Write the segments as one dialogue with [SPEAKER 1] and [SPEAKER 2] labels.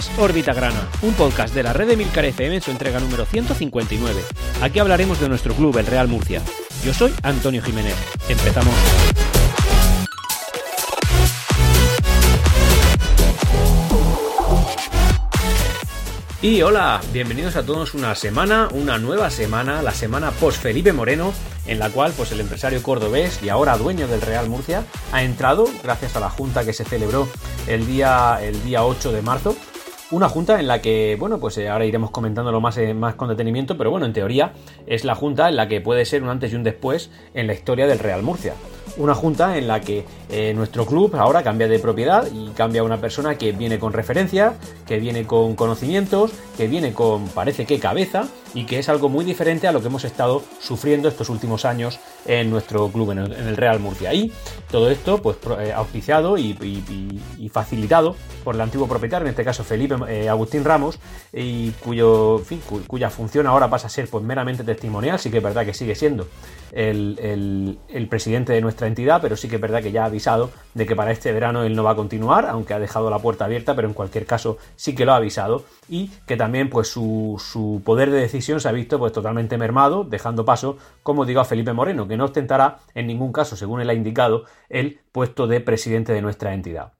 [SPEAKER 1] Es Grana, un podcast de la red de Milcar FM en su entrega número 159. Aquí hablaremos de nuestro club, el Real Murcia. Yo soy Antonio Jiménez. Empezamos. Y hola, bienvenidos a todos una semana, una nueva semana, la semana post Felipe Moreno, en la cual pues el empresario cordobés y ahora dueño del Real Murcia ha entrado gracias a la junta que se celebró el día el día 8 de marzo. Una junta en la que, bueno, pues eh, ahora iremos comentándolo más, eh, más con detenimiento, pero bueno, en teoría es la junta en la que puede ser un antes y un después en la historia del Real Murcia una junta en la que eh, nuestro club ahora cambia de propiedad y cambia una persona que viene con referencia, que viene con conocimientos, que viene con parece que cabeza y que es algo muy diferente a lo que hemos estado sufriendo estos últimos años en nuestro club, en el, Real Murcia. Y todo esto, pues, eh, auspiciado y, facilitado por el antiguo propietario, en este caso Felipe eh, Agustín Ramos, y cuyo, cuya función ahora pasa a ser pues, meramente testimonial, sí que es verdad que sigue siendo el, el presidente de nuestra entidad, pero sí que es verdad que ya ha avisado de que para este verano él no va a continuar, aunque ha dejado la puerta abierta, pero en cualquier caso sí que lo ha avisado y que también pues su, su poder de decisión se ha visto pues totalmente mermado, dejando paso, como digo, a Felipe Moreno, que no ostentará en ningún caso, según él ha indicado, el puesto de presidente de nuestra entidad.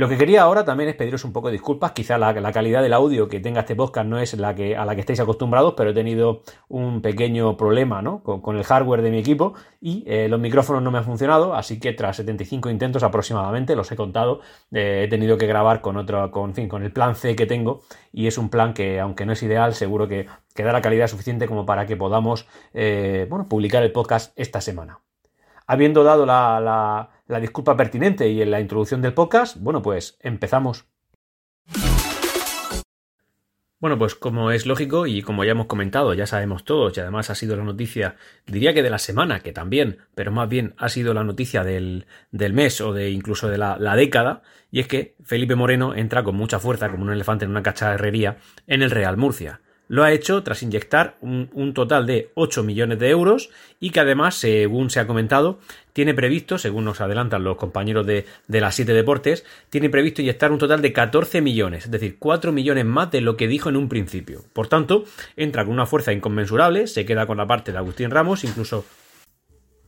[SPEAKER 1] Lo que quería ahora también es pediros un poco de disculpas. Quizá la, calidad del audio que tenga este podcast no es la que, a la que estáis acostumbrados, pero he tenido un pequeño problema con, el hardware de mi equipo y eh, los micrófonos no me han funcionado, así que tras 75 intentos aproximadamente, los he contado, eh, he tenido que grabar con otro, con, fin, con el plan C que tengo y es un plan que, aunque no es ideal, seguro que, que da la calidad suficiente como para que podamos eh, bueno, publicar el podcast esta semana. Habiendo dado la disculpa pertinente y en la introducción del podcast, bueno, pues empezamos. Bueno, pues como es lógico y como ya hemos comentado, ya sabemos todos y además ha sido la noticia, diría que de la semana, que también, pero más bien ha sido la noticia del, del mes o de incluso de la, la, década, y es que Felipe Moreno entra con mucha fuerza, como un elefante en una cacharrería, en el Real Murcia. Lo ha hecho tras inyectar un, total de 8 millones de euros y que además, según se ha comentado, tiene previsto, según nos adelantan los compañeros de, de las 7 deportes, tiene previsto inyectar un total de 14 millones, es decir, 4 millones más de lo que dijo en un principio. Por tanto, entra con una fuerza inconmensurable, se queda con la parte de Agustín Ramos, incluso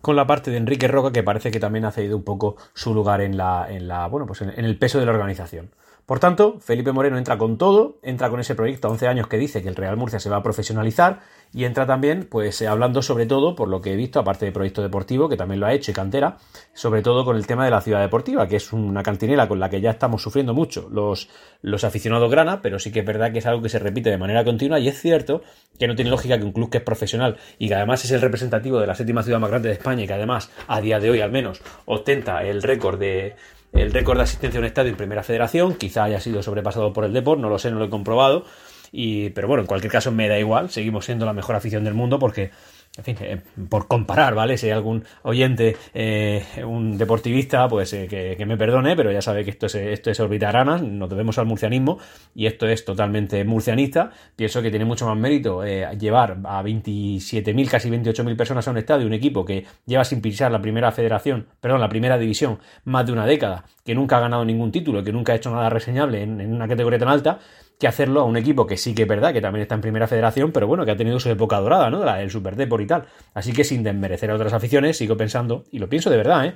[SPEAKER 1] con la parte de Enrique Roca, que parece que también ha cedido un poco su lugar en la, en la bueno, pues en el peso de la organización. Por tanto, Felipe Moreno entra con todo, entra con ese proyecto a 11 años que dice que el Real Murcia se va a profesionalizar y entra también, pues eh, hablando sobre todo, por lo que he visto, aparte de proyecto deportivo, que también lo ha hecho y cantera, sobre todo con el tema de la ciudad deportiva, que es una cantinera con la que ya estamos sufriendo mucho los, los aficionados grana, pero sí que es verdad que es algo que se repite de manera continua y es cierto que no tiene lógica que un club que es profesional y que además es el representativo de la séptima ciudad más grande de España y que además, a día de hoy al menos, ostenta el récord de el récord de asistencia a un estadio en Primera Federación, quizá haya sido sobrepasado por el Deport, no lo sé, no lo he comprobado, y, pero bueno, en cualquier caso me da igual, seguimos siendo la mejor afición del mundo porque en fin, eh, por comparar, ¿vale? Si hay algún oyente, eh, un deportivista, pues eh, que, me perdone, pero ya sabe que esto es, esto es orbitaranas, nos debemos al murcianismo y esto es totalmente murcianista. Pienso que tiene mucho más mérito llevar a 27.000, casi 28.000 personas a un estadio, un equipo que lleva sin pisar la primera federación, perdón, la primera división más de una década, que nunca ha ganado ningún título, que nunca ha hecho nada reseñable en una categoría tan alta, que hacerlo a un equipo que sí que es verdad, que también está en primera federación, pero bueno, que ha tenido su época dorada, ¿no? La del Super Depor y tal. Así que sin desmerecer a otras aficiones, sigo pensando, y lo pienso de verdad, ¿eh?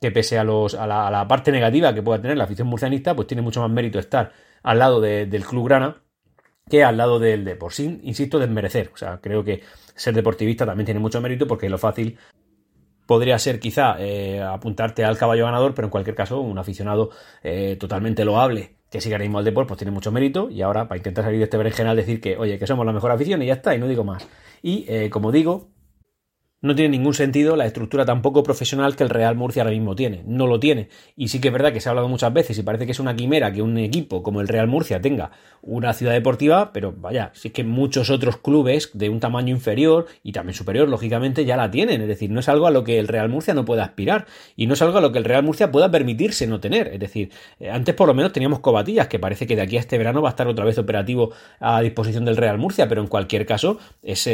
[SPEAKER 1] Que pese a, los, a, la, parte negativa que pueda tener la afición murcianista, pues tiene mucho más mérito estar al lado del Club Grana que al lado del Depor. Sin, insisto, desmerecer. O sea, creo que ser deportivista también tiene mucho mérito porque lo fácil podría ser quizá eh, apuntarte al caballo ganador, pero en cualquier caso, un aficionado eh, totalmente loable que siga ahora mismo al deporte, pues tiene mucho mérito. Y ahora, para intentar salir de este berenjenal, decir que, oye, que somos la mejor afición y ya está, y no digo más. Y eh, como digo, no tiene ningún sentido la estructura tan poco profesional que el Real Murcia ahora mismo tiene. No lo tiene. Y sí que es verdad que se ha hablado muchas veces y parece que es una quimera que un equipo como el Real Murcia tenga una ciudad deportiva, pero vaya, sí que muchos otros clubes de un tamaño inferior y también superior, lógicamente, ya la tienen. Es decir, no es algo a lo que el Real Murcia no pueda aspirar y no es algo a lo que el Real Murcia pueda permitirse no tener. Es decir, eh, antes por lo menos teníamos Cobatillas, que parece que de aquí a este verano va a estar otra vez operativo a disposición del Real Murcia, pero en cualquier caso, es,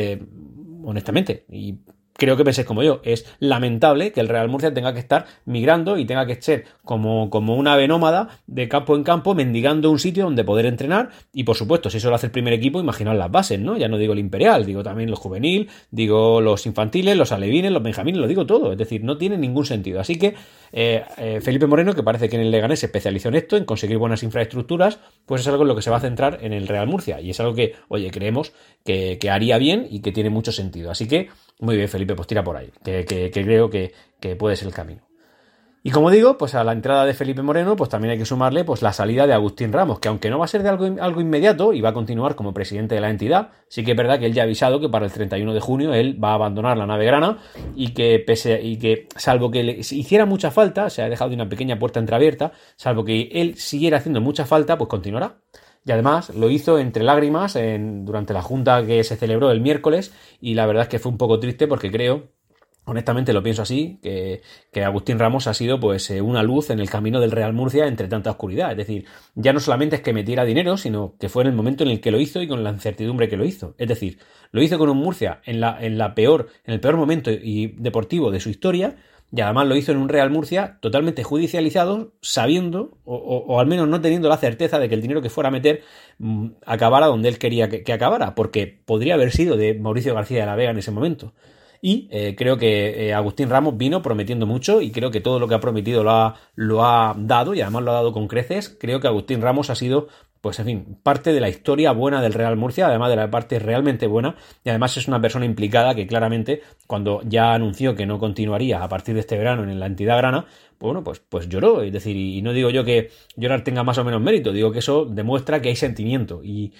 [SPEAKER 1] honestamente, y creo que penséis como yo. Es lamentable que el Real Murcia tenga que estar migrando y tenga que ser como, como una ave nómada de campo en campo, mendigando un sitio donde poder entrenar. Y por supuesto, si eso lo hace el primer equipo, imaginad las bases, ¿no? Ya no digo el imperial, digo también los juvenil, digo los infantiles, los alevines, los benjamines, lo digo todo. Es decir, no tiene ningún sentido. Así que eh, eh, Felipe Moreno, que parece que en el Leganés se especializó en esto, en conseguir buenas infraestructuras, pues es algo en lo que se va a centrar en el Real Murcia. Y es algo que, oye, creemos que, que haría bien y que tiene mucho sentido. Así que muy bien, Felipe, pues tira por ahí, que, creo que, puede ser el camino. Y como digo, pues a la entrada de Felipe Moreno, pues también hay que sumarle pues la salida de Agustín Ramos, que aunque no va a ser de algo, algo inmediato y va a continuar como presidente de la entidad, sí que es verdad que él ya ha avisado que para el 31 de junio él va a abandonar la nave grana y que pese y que salvo que le hiciera mucha falta, se ha dejado una pequeña puerta entreabierta, salvo que él siguiera haciendo mucha falta, pues continuará. Y además lo hizo entre lágrimas en, durante la junta que se celebró el miércoles y la verdad es que fue un poco triste porque creo Honestamente lo pienso así, que, que, Agustín Ramos ha sido pues eh, una luz en el camino del Real Murcia entre tanta oscuridad. Es decir, ya no solamente es que metiera dinero, sino que fue en el momento en el que lo hizo y con la incertidumbre que lo hizo. Es decir, lo hizo con un Murcia en la, en la peor, en el peor momento y deportivo de su historia, y además lo hizo en un Real Murcia totalmente judicializado, sabiendo, o, al menos no teniendo la certeza de que el dinero que fuera a meter mm, acabara donde él quería que, acabara, porque podría haber sido de Mauricio García de la Vega en ese momento. Y eh, creo que eh, Agustín Ramos vino prometiendo mucho y creo que todo lo que ha prometido lo ha, lo ha dado y además lo ha dado con creces. Creo que Agustín Ramos ha sido pues en fin, parte de la historia buena del Real Murcia, además de la parte realmente buena, y además es una persona implicada que claramente, cuando ya anunció que no continuaría a partir de este verano en la entidad grana, bueno, pues, pues lloró. Es decir, y no digo yo que llorar tenga más o menos mérito, digo que eso demuestra que hay sentimiento y,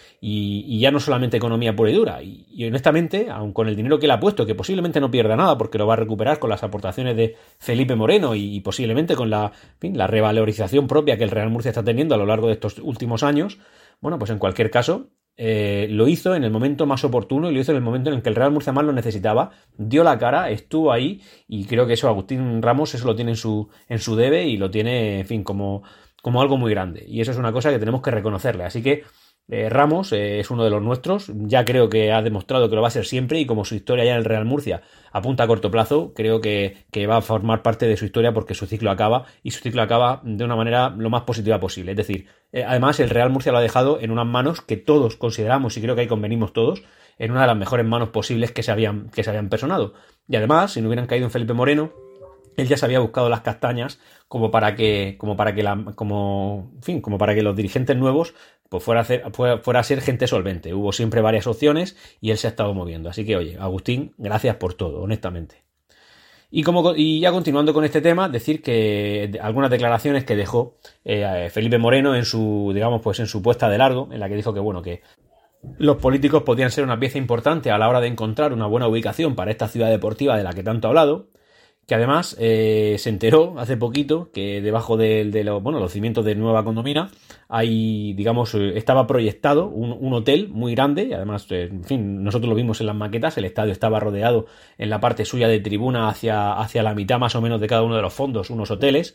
[SPEAKER 1] ya no solamente economía pura y dura. Y, honestamente, aun con el dinero que él ha puesto, que posiblemente no pierda nada porque lo va a recuperar con las aportaciones de Felipe Moreno y, posiblemente con la, la revalorización propia que el Real Murcia está teniendo a lo largo de estos últimos años, bueno, pues en cualquier caso, eh, lo hizo en el momento más oportuno y lo hizo en el momento en el que el Real Murcia más lo necesitaba, dio la cara, estuvo ahí y creo que eso Agustín Ramos eso lo tiene en su, en su debe y lo tiene, en fin, como, como algo muy grande. Y eso es una cosa que tenemos que reconocerle. Así que eh, Ramos eh, es uno de los nuestros, ya creo que ha demostrado que lo va a ser siempre y como su historia ya en el Real Murcia apunta a corto plazo, creo que, va a formar parte de su historia porque su ciclo acaba y su ciclo acaba de una manera lo más positiva posible. Es decir, eh, además el Real Murcia lo ha dejado en unas manos que todos consideramos y creo que ahí convenimos todos en una de las mejores manos posibles que se habían, que se habían personado. Y además, si no hubieran caído en Felipe Moreno, él ya se había buscado las castañas como para que, como para que la, como, en fin, como para que los dirigentes nuevos pues fuera a, hacer, fuera a ser gente solvente. Hubo siempre varias opciones y él se ha estado moviendo. Así que, oye, Agustín, gracias por todo, honestamente. Y, como, y ya continuando con este tema, decir que algunas declaraciones que dejó eh, Felipe Moreno en su, digamos, pues en su puesta de largo, en la que dijo que, bueno, que los políticos podían ser una pieza importante a la hora de encontrar una buena ubicación para esta ciudad deportiva de la que tanto ha hablado, que además eh, se enteró hace poquito que debajo de, los, bueno, los cimientos de Nueva Condomina hay, digamos, eh, estaba proyectado un, hotel muy grande y además, eh, en fin, nosotros lo vimos en las maquetas, el estadio estaba rodeado en la parte suya de tribuna hacia, hacia la mitad más o menos de cada uno de los fondos, unos hoteles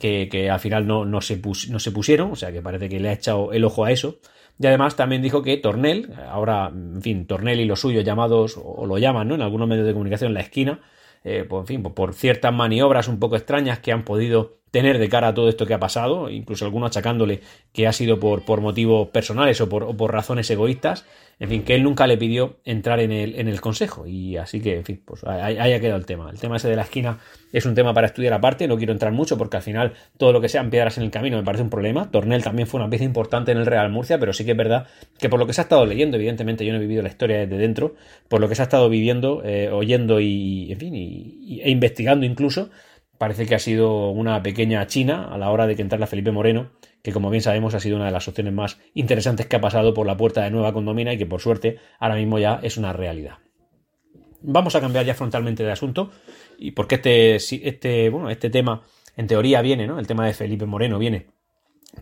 [SPEAKER 1] que, que al final no, no, se no se pusieron, o sea que parece que le ha echado el ojo a eso. Y además también dijo que Tornel, ahora, en fin, Tornel y los suyos llamados, o lo llaman, ¿no? En algunos medios de comunicación, la esquina, eh, pues, en fin, por ciertas maniobras un poco extrañas que han podido tener de cara a todo esto que ha pasado, incluso algunos achacándole que ha sido por, por motivos personales o por, o por razones egoístas, en fin, que él nunca le pidió entrar en el, en el consejo. Y así que, en fin, pues ahí, ha quedado el tema. El tema ese de la esquina es un tema para estudiar aparte, no quiero entrar mucho porque al final todo lo que sean piedras en el camino me parece un problema. Tornel también fue una pieza importante en el Real Murcia, pero sí que es verdad que por lo que se ha estado leyendo, evidentemente yo no he vivido la historia desde dentro, por lo que se ha estado viviendo, eh, oyendo y, en fin, e investigando incluso, parece que ha sido una pequeña China a la hora de que entrara Felipe Moreno que como bien sabemos ha sido una de las opciones más interesantes que ha pasado por la puerta de Nueva Condomina y que por suerte ahora mismo ya es una realidad. Vamos a cambiar ya frontalmente de asunto y porque este, este, bueno, este tema en teoría viene, ¿no? El tema de Felipe Moreno viene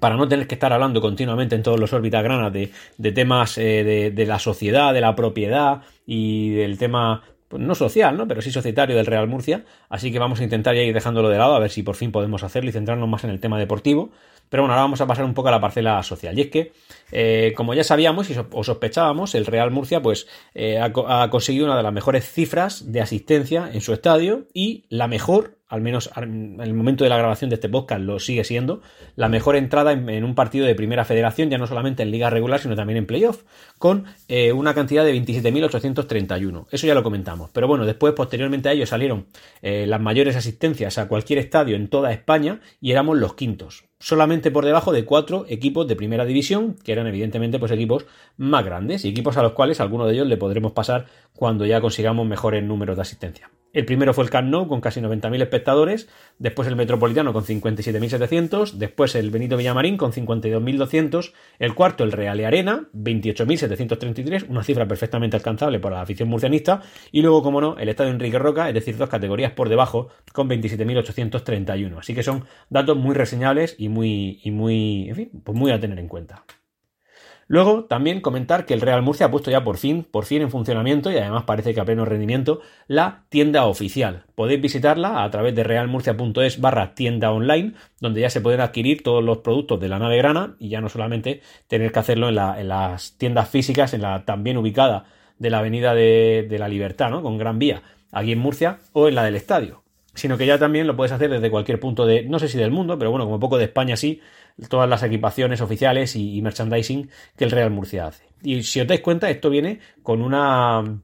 [SPEAKER 1] para no tener que estar hablando continuamente en todos los órbitas granas de, temas eh, de, de, la sociedad, de la propiedad y del tema pues no social, ¿no? Pero sí societario del Real Murcia. Así que vamos a intentar ya ir dejándolo de lado a ver si por fin podemos hacerlo y centrarnos más en el tema deportivo. Pero bueno, ahora vamos a pasar un poco a la parcela social. Y es que, eh, como ya sabíamos y o sospechábamos, el Real Murcia pues eh, ha, conseguido una de las mejores cifras de asistencia en su estadio y la mejor, al menos en el momento de la grabación de este podcast lo sigue siendo, la mejor entrada en, un partido de primera federación, ya no solamente en liga regular, sino también en playoff, con eh, una cantidad de 27.831. Eso ya lo comentamos. Pero bueno, después, posteriormente a ello, salieron las mayores asistencias a cualquier estadio en toda España y éramos los quintos solamente por debajo de cuatro equipos de primera división, que eran evidentemente pues equipos más grandes y equipos a los cuales alguno de ellos le podremos pasar cuando ya consigamos mejores números de asistencia. El primero fue el Camp con casi 90.000 espectadores, después el Metropolitano con 57.700, después el Benito Villamarín con 52.200, el cuarto el Real Arena, 28.733, una cifra perfectamente alcanzable para la afición murcianista, y luego, como no, el Estadio Enrique Roca, es decir, dos categorías por debajo, con 27.831. Así que son datos muy reseñables y muy, y muy, en fin, pues muy a tener en cuenta. Luego, también comentar que el Real Murcia ha puesto ya por fin, por fin en funcionamiento y además parece que a pleno rendimiento, la tienda oficial. Podéis visitarla a través de realmurcia.es barra tienda online, donde ya se pueden adquirir todos los productos de la nave grana y ya no solamente tener que hacerlo en, las tiendas físicas, en la también ubicada de la Avenida de, de la Libertad, ¿no? Con Gran Vía, aquí en Murcia, o en la del Estadio sino que ya también lo puedes hacer desde cualquier punto de, no sé si del mundo, pero bueno, como poco de España sí, todas las equipaciones oficiales y, merchandising que el Real Murcia hace. Y si os dais cuenta, esto viene con una...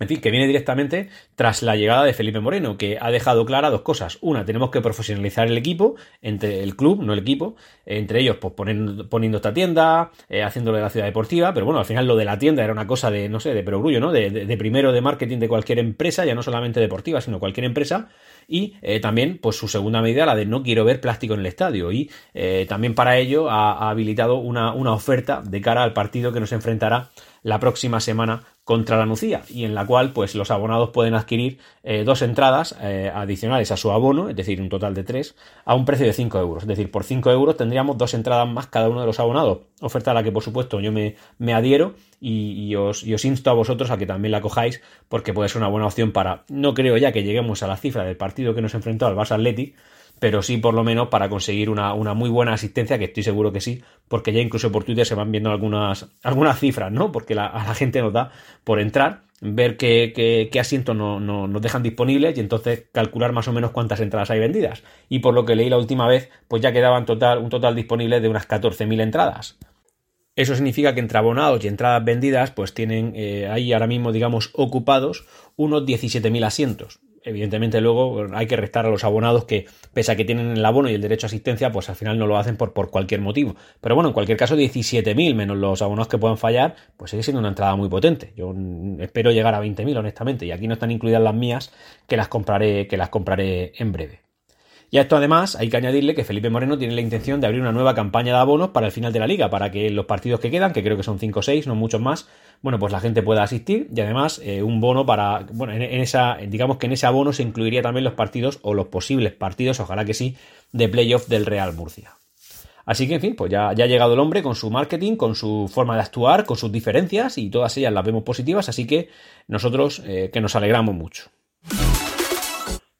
[SPEAKER 1] En fin, que viene directamente tras la llegada de Felipe Moreno, que ha dejado clara dos cosas. Una, tenemos que profesionalizar el equipo, entre el club, no el equipo, entre ellos, pues poniendo, poniendo esta tienda, eh, haciéndolo de la ciudad deportiva, pero bueno, al final lo de la tienda era una cosa de, no sé, de perogrullo, ¿no? De, primero de marketing de cualquier empresa, ya no solamente deportiva, sino cualquier empresa, y eh, también pues su segunda medida la de no quiero ver plástico en el estadio y eh, también para ello ha, habilitado una, una, oferta de cara al partido que nos enfrentará la próxima semana contra la Nucía y en la cual pues los abonados pueden adquirir eh, dos entradas eh, adicionales a su abono, es decir, un total de tres, a un precio de 5 euros. Es decir, por 5 euros tendríamos dos entradas más cada uno de los abonados. Oferta a la que por supuesto yo me, me adhiero y, os, y, os, insto a vosotros a que también la cojáis porque puede ser una buena opción para, no creo ya que lleguemos a la cifra del partido que nos enfrentó al Barça Athletic, pero sí por lo menos para conseguir una, muy buena asistencia, que estoy seguro que sí, porque ya incluso por Twitter se van viendo algunas, algunas cifras, ¿no? Porque a la gente nos da por entrar, ver qué, qué, asientos no, nos dejan disponibles y entonces calcular más o menos cuántas entradas hay vendidas. Y por lo que leí la última vez, pues ya quedaban total, un total disponible de unas 14.000 entradas. Eso significa que entre abonados y entradas vendidas, pues tienen eh, ahí ahora mismo, digamos, ocupados unos 17.000 asientos evidentemente luego hay que restar a los abonados que, pese a que tienen el abono y el derecho a asistencia, pues al final no lo hacen por, por cualquier motivo. Pero bueno, en cualquier caso, 17.000 menos los abonados que puedan fallar, pues sigue siendo una entrada muy potente. Yo espero llegar a 20.000, honestamente, y aquí no están incluidas las mías, que las compraré, que las compraré en breve. Y a esto además hay que añadirle que Felipe Moreno tiene la intención de abrir una nueva campaña de abonos para el final de la liga, para que los partidos que quedan, que creo que son 5 o 6, no muchos más, bueno, pues la gente pueda asistir y además eh, un bono para, bueno, en, esa, digamos que en ese abono se incluiría también los partidos o los posibles partidos, ojalá que sí, de playoff del Real Murcia. Así que, en fin, pues ya, ha llegado el hombre con su marketing, con su forma de actuar, con sus diferencias y todas ellas las vemos positivas, así que nosotros eh, que nos alegramos mucho.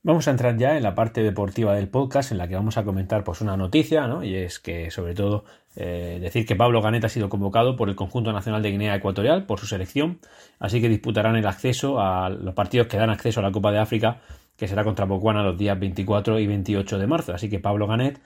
[SPEAKER 1] Vamos a entrar ya en la parte deportiva del podcast en la que vamos a comentar pues una noticia, ¿no? Y es que sobre todo eh, decir que Pablo Ganet ha sido convocado por el conjunto nacional de Guinea Ecuatorial por su selección, así que disputarán el acceso a los partidos que dan acceso a la Copa de África, que será contra Bocuana los días 24 y 28 de marzo. Así que Pablo Ganet,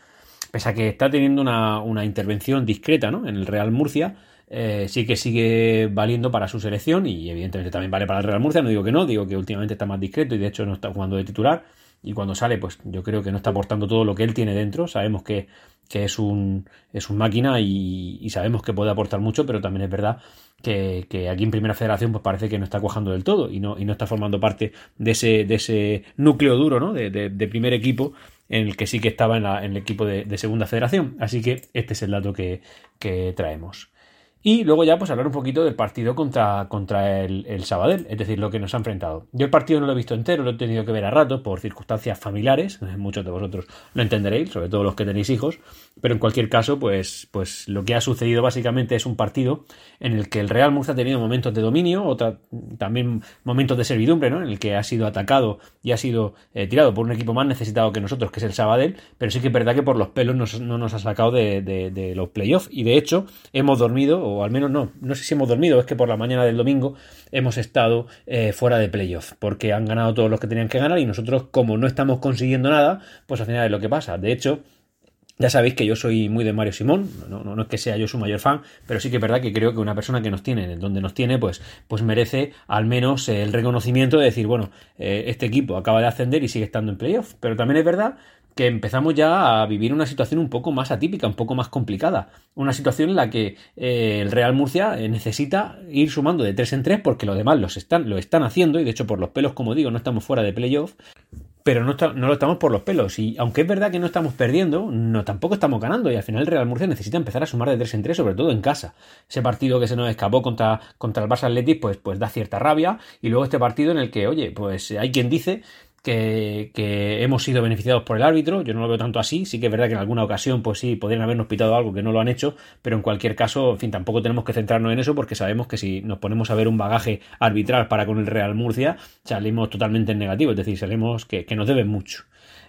[SPEAKER 1] pese a que está teniendo una, una intervención discreta ¿no? en el Real Murcia, eh, sí que sigue valiendo para su selección y evidentemente también vale para el Real Murcia, no digo que no, digo que últimamente está más discreto y de hecho no está jugando de titular y cuando sale pues yo creo que no está aportando todo lo que él tiene dentro, sabemos que, es un es un máquina y, sabemos que puede aportar mucho, pero también es verdad que, aquí en Primera Federación pues parece que no está cuajando del todo y no, y no está formando parte de ese, de ese núcleo duro ¿no? de, de, primer equipo en el que sí que estaba en, la, en el equipo de, Segunda Federación. Así que este es el dato que, que traemos. Y luego ya pues hablar un poquito del partido contra, contra el, el, Sabadell, es decir, lo que nos ha enfrentado. Yo el partido no lo he visto entero, lo he tenido que ver a rato por circunstancias familiares, muchos de vosotros lo entenderéis, sobre todo los que tenéis hijos, pero en cualquier caso pues, pues lo que ha sucedido básicamente es un partido en el que el Real Murcia ha tenido momentos de dominio, otra, también momentos de servidumbre, ¿no? en el que ha sido atacado y ha sido eh, tirado por un equipo más necesitado que nosotros, que es el Sabadell, pero sí que es verdad que por los pelos no nos ha sacado de, de, de los playoffs y de hecho hemos dormido, o al menos no, no sé si hemos dormido, es que por la mañana del domingo hemos estado eh, fuera de playoff, porque han ganado todos los que tenían que ganar y nosotros, como no estamos consiguiendo nada, pues al final es lo que pasa. De hecho, ya sabéis que yo soy muy de Mario Simón, no, no, es que sea yo su mayor fan, pero sí que es verdad que creo que una persona que nos tiene, donde nos tiene, pues, pues merece al menos el reconocimiento de decir, bueno, eh, este equipo acaba de ascender y sigue estando en playoff. Pero también es verdad que empezamos ya a vivir una situación un poco más atípica, un poco más complicada. Una situación en la que eh, el Real Murcia eh, necesita ir sumando de tres en tres porque los demás los están, lo están haciendo y de hecho por los pelos, como digo, no estamos fuera de playoff. Pero no, lo estamos por los pelos. Y aunque es verdad que no estamos perdiendo, no tampoco estamos ganando. Y al final el Real Murcia necesita empezar a sumar de tres en tres, sobre todo en casa. Ese partido que se nos escapó contra, contra el Barça Athletic, pues, pues da cierta rabia. Y luego este partido en el que, oye, pues hay quien dice que, hemos sido beneficiados por el árbitro. Yo no lo veo tanto así. Sí que es verdad que en alguna ocasión, pues sí, podrían habernos pitado algo que no lo han hecho, pero en cualquier caso, en fin, tampoco tenemos que centrarnos en eso porque sabemos que si nos ponemos a ver un bagaje arbitral para con el Real Murcia, salimos totalmente en negativo, es decir, salimos que, que nos deben mucho.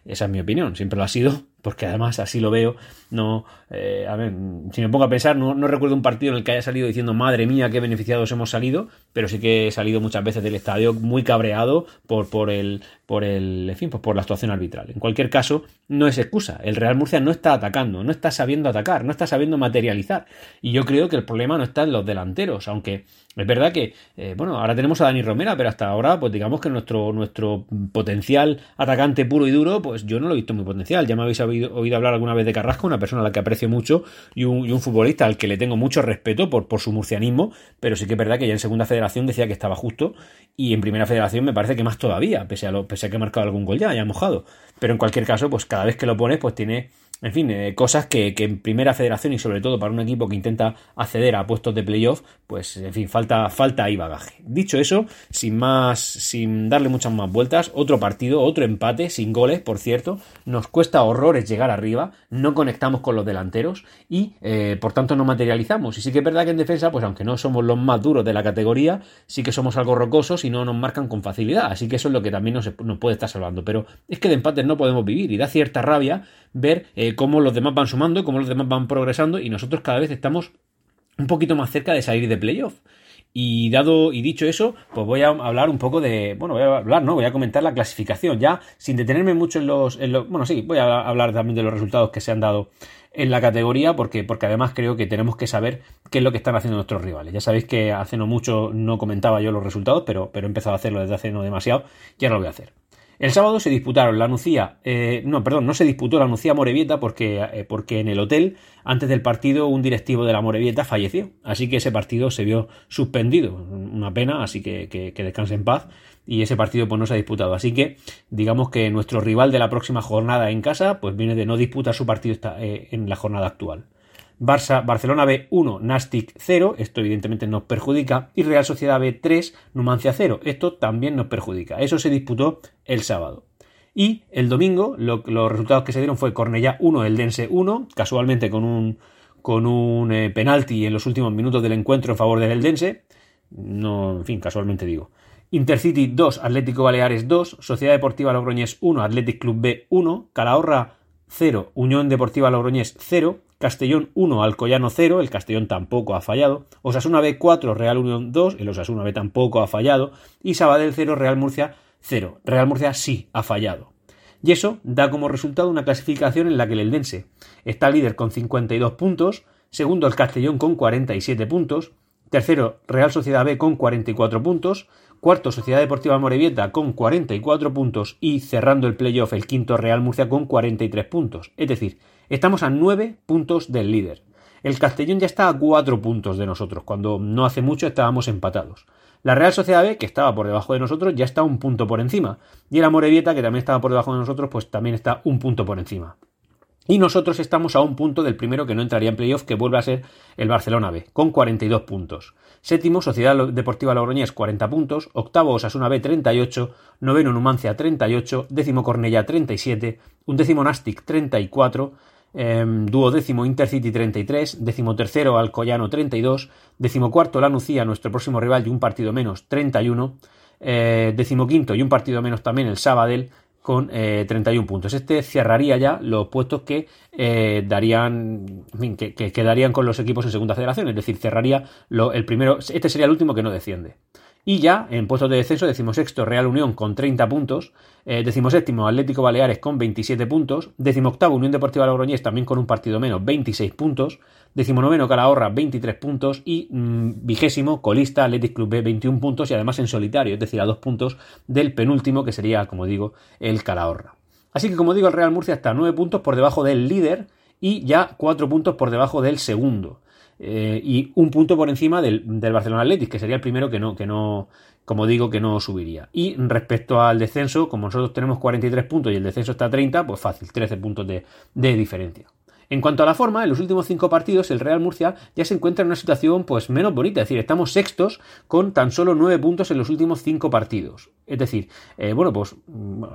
[SPEAKER 1] Esa es mi opinión, siempre lo ha sido, porque además así lo veo. No, eh, a ver, si me pongo a pensar, no, no, recuerdo un partido en el que haya salido diciendo madre mía qué beneficiados hemos salido, pero sí que he salido muchas veces del estadio muy cabreado por, por el, por el, en fin, pues por la actuación arbitral. En cualquier caso, no es excusa. El Real Murcia no está atacando, no está sabiendo atacar, no está sabiendo materializar. Y yo creo que el problema no está en los delanteros, aunque es verdad que, eh, bueno, ahora tenemos a Dani Romera, pero hasta ahora, pues digamos que nuestro, nuestro potencial atacante puro y duro, pues yo no lo he visto muy potencial. Ya me habéis oído, hablar alguna vez de Carrasco, una persona a la que aprecio mucho y un, futbolista al que le tengo mucho respeto por, por, su murcianismo, pero sí que es verdad que ya en segunda federación decía que estaba justo y en primera federación me parece que más todavía, pese a, lo, que ha marcado algún gol ya, ya mojado. Pero en cualquier caso, pues cada vez que lo pones, pues tiene en fin, eh, cosas que, que, en primera federación y sobre todo para un equipo que intenta acceder a puestos de playoff, pues en fin, falta, falta ahí bagaje. Dicho eso, sin más, sin darle muchas más vueltas, otro partido, otro empate, sin goles, por cierto, nos cuesta horrores llegar arriba, no conectamos con los delanteros y eh, por tanto no materializamos. Y sí que es verdad que en defensa, pues aunque no somos los más duros de la categoría, sí que somos algo rocosos y no nos marcan con facilidad. Así que eso es lo que también nos, nos puede estar salvando. Pero es que de empates no podemos vivir y da cierta rabia ver eh, cómo los demás van sumando, cómo los demás van progresando y nosotros cada vez estamos un poquito más cerca de salir de playoff. Y dado y dicho eso, pues voy a hablar un poco de, bueno, voy a hablar, no, voy a comentar la clasificación ya sin detenerme mucho en los, en los bueno, sí, voy a hablar también de los resultados que se han dado en la categoría porque, porque además creo que tenemos que saber qué es lo que están haciendo nuestros rivales. Ya sabéis que hace no mucho no comentaba yo los resultados, pero, pero he empezado a hacerlo desde hace no demasiado y ahora lo voy a hacer. El sábado se disputaron la Nucía, eh, no, perdón, no se disputó la Nucía Morevieta porque, eh, porque en el hotel, antes del partido, un directivo de la Morevieta falleció. Así que ese partido se vio suspendido. Una pena, así que, que, que descanse en paz. Y ese partido pues no se ha disputado. Así que digamos que nuestro rival de la próxima jornada en casa pues viene de no disputar su partido eh, en la jornada actual. Barça, Barcelona B 1, Nastic 0, esto evidentemente nos perjudica, y Real Sociedad B 3, Numancia 0, esto también nos perjudica. Eso se disputó el sábado. Y el domingo lo, los resultados que se dieron fue Cornellá 1, Eldense 1, casualmente con un, con un eh, penalti en los últimos minutos del encuentro en favor del Eldense. No, en fin, casualmente digo. Intercity 2, Atlético Baleares 2, Sociedad Deportiva Logroñés 1, Athletic Club B 1, Calahorra 0, Unión Deportiva Logroñés 0, Castellón 1, Alcoyano 0, el Castellón tampoco ha fallado, Osasuna B 4, Real Unión 2, el Osasuna B tampoco ha fallado, y Sabadell 0, Real Murcia 0. Real Murcia sí ha fallado. Y eso da como resultado una clasificación en la que el Eldense está líder con 52 puntos, segundo el Castellón con 47 puntos, tercero Real Sociedad B con 44 puntos, cuarto Sociedad Deportiva Morevieta con 44 puntos y cerrando el playoff el quinto Real Murcia con 43 puntos. Es decir, estamos a 9 puntos del líder. El Castellón ya está a 4 puntos de nosotros, cuando no hace mucho estábamos empatados. La Real Sociedad B, que estaba por debajo de nosotros, ya está un punto por encima. Y el Amorebieta, que también estaba por debajo de nosotros, pues también está un punto por encima. Y nosotros estamos a un punto del primero que no entraría en playoff, que vuelve a ser el Barcelona B, con 42 puntos. Séptimo, Sociedad Deportiva Logroñés, 40 puntos. Octavo, Osasuna B, 38. Noveno, Numancia, 38. Décimo, Cornella, 37. Undécimo, Nastic, 34. Eh, duodécimo Intercity 33, décimo tercero Alcoyano 32, décimo cuarto Lanucía, nuestro próximo rival y un partido menos 31, eh, décimo quinto y un partido menos también el Sabadell con 31 eh, puntos. Este cerraría ya los puestos que eh, darían, que, quedarían con los equipos en segunda federación, es decir, cerraría el primero, este sería el último que no desciende. Y ya en puestos de descenso, decimosexto Real Unión con 30 puntos, eh, Atlético Baleares con 27 puntos, decimoctavo Unión Deportiva Logroñés también con un partido menos, 26 puntos, decimonoveno Calahorra 23 puntos y mm, vigésimo colista Athletic Club B 21 puntos y además en solitario, es decir, a dos puntos del penúltimo que sería, como digo, el Calahorra. Así que como digo, el Real Murcia está 9 puntos por debajo del líder y ya 4 puntos por debajo del segundo. Eh, y un punto por encima del, Barcelona Athletic, que sería el primero que no, que no, como digo, que no subiría. Y respecto al descenso, como nosotros tenemos 43 puntos y el descenso está a 30, pues fácil, 13 puntos de, de diferencia. En cuanto a la forma, en los últimos cinco partidos el Real Murcia ya se encuentra en una situación pues menos bonita, es decir, estamos sextos con tan solo nueve puntos en los últimos cinco partidos. Es decir, eh, bueno, pues,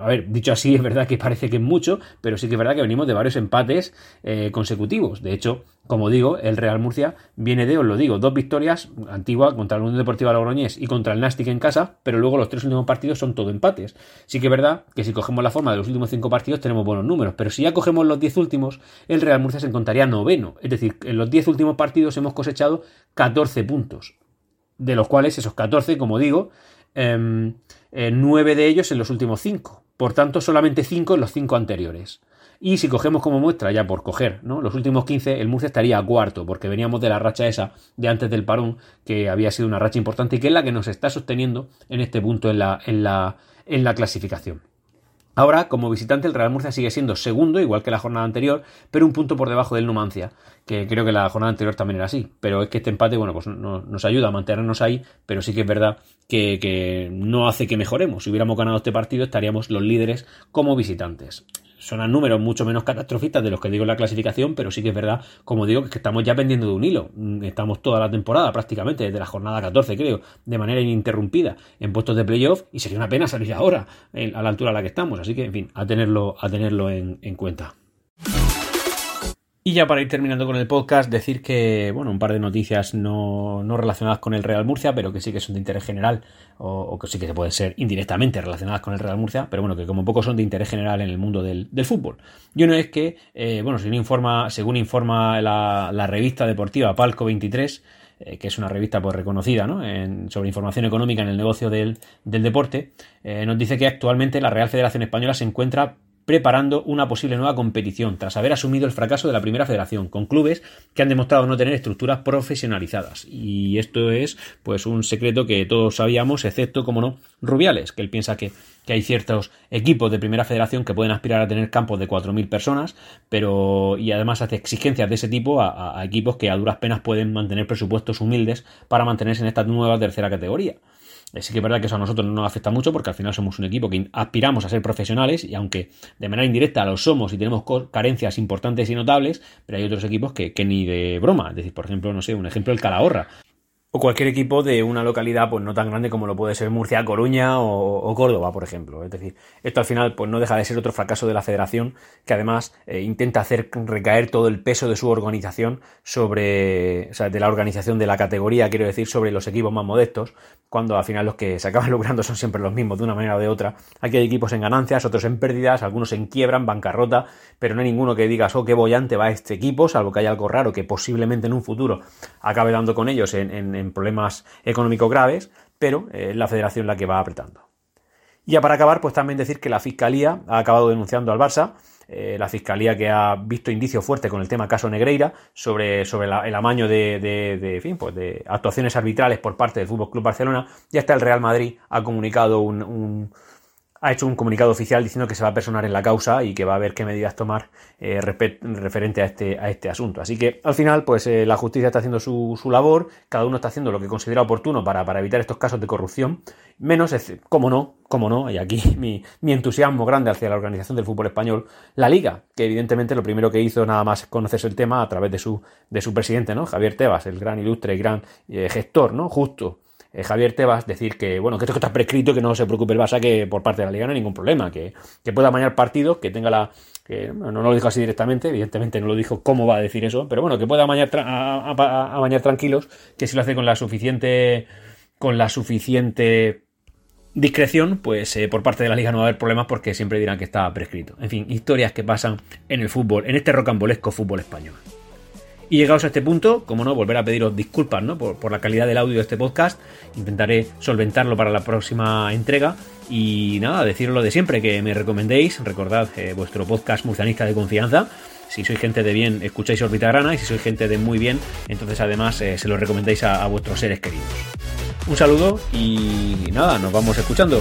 [SPEAKER 1] a ver, dicho así, es verdad que parece que es mucho, pero sí que es verdad que venimos de varios empates eh, consecutivos. De hecho, como digo, el Real Murcia viene de, os lo digo, dos victorias, Antigua contra la Unión Deportiva Logroñés y contra el Nastic en casa, pero luego los tres últimos partidos son todo empates. Sí que es verdad que si cogemos la forma de los últimos cinco partidos tenemos buenos números, pero si ya cogemos los diez últimos, el Real Murcia se encontraría noveno. Es decir, en los diez últimos partidos hemos cosechado 14 puntos, de los cuales esos 14, como digo, eh, nueve de ellos en los últimos cinco. Por tanto, solamente cinco en los cinco anteriores. Y si cogemos como muestra, ya por coger, ¿no? Los últimos 15, el Murcia estaría a cuarto, porque veníamos de la racha esa de antes del parón, que había sido una racha importante y que es la que nos está sosteniendo en este punto en la, en la, en la clasificación. Ahora, como visitante, el Real Murcia sigue siendo segundo, igual que la jornada anterior, pero un punto por debajo del Numancia, que creo que la jornada anterior también era así. Pero es que este empate, bueno, pues nos ayuda a mantenernos ahí, pero sí que es verdad que no hace que mejoremos. Si hubiéramos ganado este partido, estaríamos los líderes como visitantes son números mucho menos catastrofistas de los que digo en la clasificación, pero sí que es verdad, como digo, que estamos ya pendiendo de un hilo. Mm, estamos toda la temporada prácticamente, desde la jornada 14 creo, de manera ininterrumpida en puestos de playoff y sería una pena salir ahora a la altura a la que estamos. Así que, en fin, a tenerlo, a tenerlo en cuenta. Y ya para ir terminando con el podcast, decir que, bueno, un par de noticias no, no relacionadas con el Real Murcia, pero que sí que son de interés general, o, que sí que se pueden ser indirectamente relacionadas con el Real Murcia, pero bueno, que como poco son de interés general en el mundo del, fútbol. Y uno es que, eh, bueno, según informa, según informa la, revista deportiva Palco 23, eh, que es una revista pues reconocida ¿no? sobre información económica en el negocio del, deporte, eh, nos dice que actualmente la Real Federación Española se encuentra preparando una posible nueva competición tras haber asumido el fracaso de la primera federación, con clubes que han demostrado no tener estructuras profesionalizadas. Y esto es pues un secreto que todos sabíamos, excepto, como no, Rubiales, que él piensa que, hay ciertos equipos de primera federación que pueden aspirar a tener campos de 4.000 personas, pero y además hace exigencias de ese tipo a equipos que a duras penas pueden mantener presupuestos humildes para mantenerse en esta nueva tercera categoría. Eh, sí que es verdad que eso a nosotros no nos afecta mucho porque al final somos un equipo que aspiramos a ser profesionales y aunque de manera indirecta lo somos y tenemos carencias importantes y notables, pero hay otros equipos que, que ni de broma. Es decir, por ejemplo, no sé, un ejemplo el Calahorra o cualquier equipo de una localidad pues no tan grande como lo puede ser Murcia, Coruña o, Córdoba, por ejemplo. Es decir, esto al final pues no deja de ser otro fracaso de la federación que además eh, intenta hacer recaer todo el peso de su organización sobre, o sea, de la organización de la categoría, quiero decir, sobre los equipos más modestos, cuando al final los que se acaban logrando son siempre los mismos de una manera o de otra. Aquí hay equipos en ganancias, otros en pérdidas, algunos en quiebran, bancarrota, pero no hay ninguno que digas, oh, qué bollante va este equipo, salvo que haya algo raro que posiblemente en un futuro acabe dando con ellos en problemas económicos graves, pero eh, la federación la que va apretando. Y ya para acabar, pues también decir que la Fiscalía ha acabado denunciando al Barça, eh, la Fiscalía que ha visto indicio fuerte con el tema caso Negreira sobre, sobre el amaño de, de, fin, pues de actuaciones arbitrales por parte del Fútbol Club Barcelona, y hasta el Real Madrid ha comunicado un ha hecho un comunicado oficial diciendo que se va a personar en la causa y que va a ver qué medidas tomar eh, referente a este, a este asunto. Así que al final, pues eh, la justicia está haciendo su, su, labor, cada uno está haciendo lo que considera oportuno para, para evitar estos casos de corrupción, menos, como no, como no, y aquí mi, mi, entusiasmo grande hacia la organización del fútbol español, la Liga, que evidentemente lo primero que hizo nada más conocerse el tema a través de su, de su presidente, ¿no? Javier Tebas, el gran ilustre y gran eh, gestor, ¿no? Justo eh, Javier Tebas decir que, bueno, que esto está prescrito, que no se preocupe el Barça, que por parte de la Liga no hay ningún problema, que, pueda mañar partidos, que tenga la... Que, no, lo dijo así directamente, evidentemente no lo dijo cómo va a decir eso, pero bueno, que pueda mañar, a, a, tranquilos, que si lo hace con la suficiente... con la suficiente discreción, pues eh, por parte de la liga no va a haber problemas porque siempre dirán que está prescrito. En fin, historias que pasan en el fútbol, en este rocambolesco fútbol español. Y llegados a este punto, como no, volver a pediros disculpas ¿no? por, la calidad del audio de este podcast. Intentaré solventarlo para la próxima entrega. Y nada, deciros lo de siempre, que me recomendéis, recordad eh, vuestro podcast murcianista de confianza. Si sois gente de bien, escucháis Orbita Grana. Y si sois gente de muy bien, entonces además eh, se lo recomendéis a vuestros seres queridos. Un saludo y nada, nos vamos escuchando.